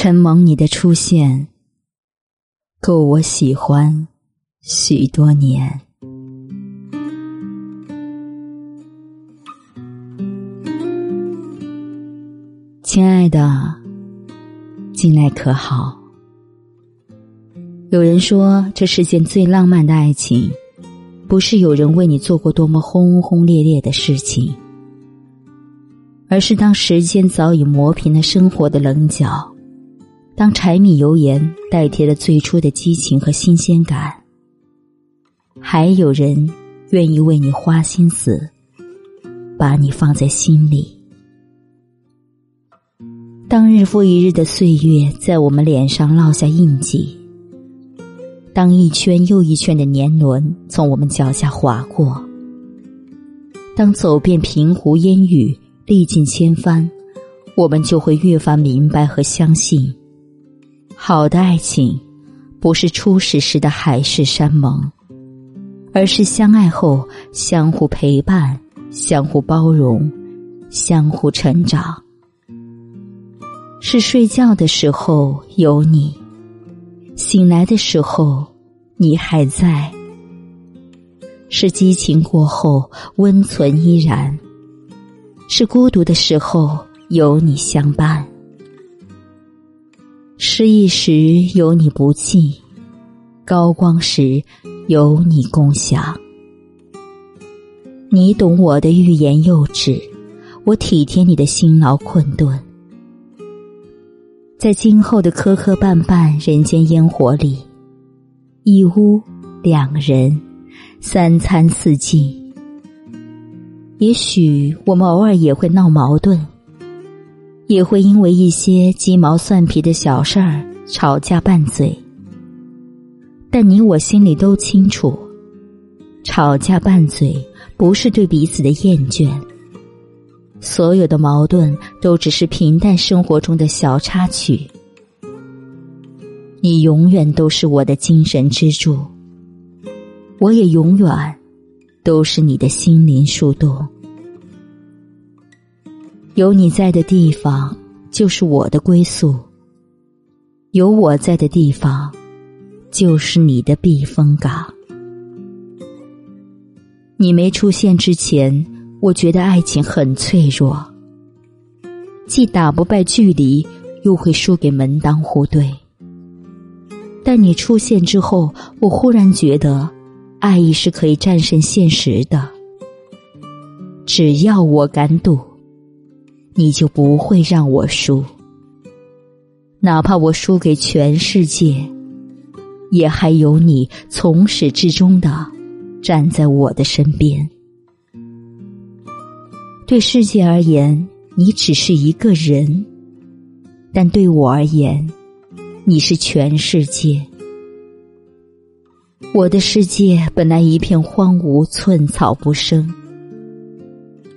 承蒙你的出现，够我喜欢许多年。亲爱的，近来可好？有人说，这世间最浪漫的爱情，不是有人为你做过多么轰轰烈烈的事情，而是当时间早已磨平了生活的棱角，当柴米油盐代替了最初的激情和新鲜感，还有人愿意为你花心思，把你放在心里。当日复一日的岁月在我们脸上烙下印记，当一圈又一圈的年轮从我们脚下划过，当走遍平湖烟雨，历尽千帆，我们就会越发明白和相信，好的爱情不是初始时的海誓山盟，而是相爱后相互陪伴、相互包容、相互成长。是睡觉的时候有你，醒来的时候你还在；是激情过后温存依然，是孤独的时候有你相伴；失意时有你不弃，高光时有你共享。你懂我的欲言又止，我体贴你的辛劳困顿。在今后的磕磕绊绊人间烟火里，一屋两人，三餐四季。也许我们偶尔也会闹矛盾，也会因为一些鸡毛蒜皮的小事儿吵架拌嘴。但你我心里都清楚，吵架拌嘴不是对彼此的厌倦。所有的矛盾都只是平淡生活中的小插曲。你永远都是我的精神支柱，我也永远都是你的心灵树洞。有你在的地方就是我的归宿，有我在的地方就是你的避风港。你没出现之前。我觉得爱情很脆弱，既打不败距离，又会输给门当户对。但你出现之后，我忽然觉得，爱意是可以战胜现实的。只要我敢赌，你就不会让我输。哪怕我输给全世界，也还有你从始至终的站在我的身边。对世界而言，你只是一个人；但对我而言，你是全世界。我的世界本来一片荒芜，寸草不生。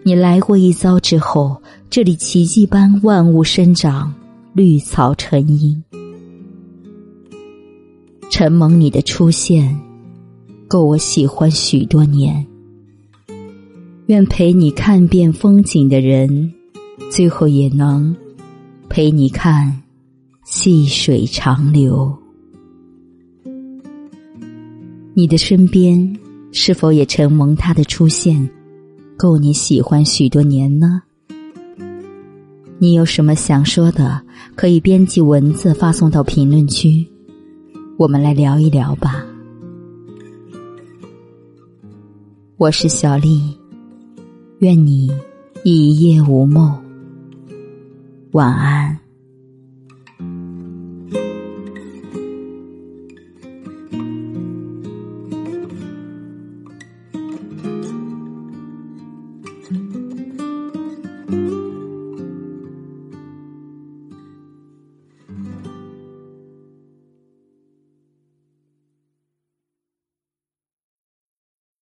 你来过一遭之后，这里奇迹般万物生长，绿草成荫。承蒙你的出现，够我喜欢许多年。愿陪你看遍风景的人，最后也能陪你看细水长流。你的身边是否也承蒙他的出现，够你喜欢许多年呢？你有什么想说的，可以编辑文字发送到评论区，我们来聊一聊吧。我是小丽。愿你一夜无梦，晚安。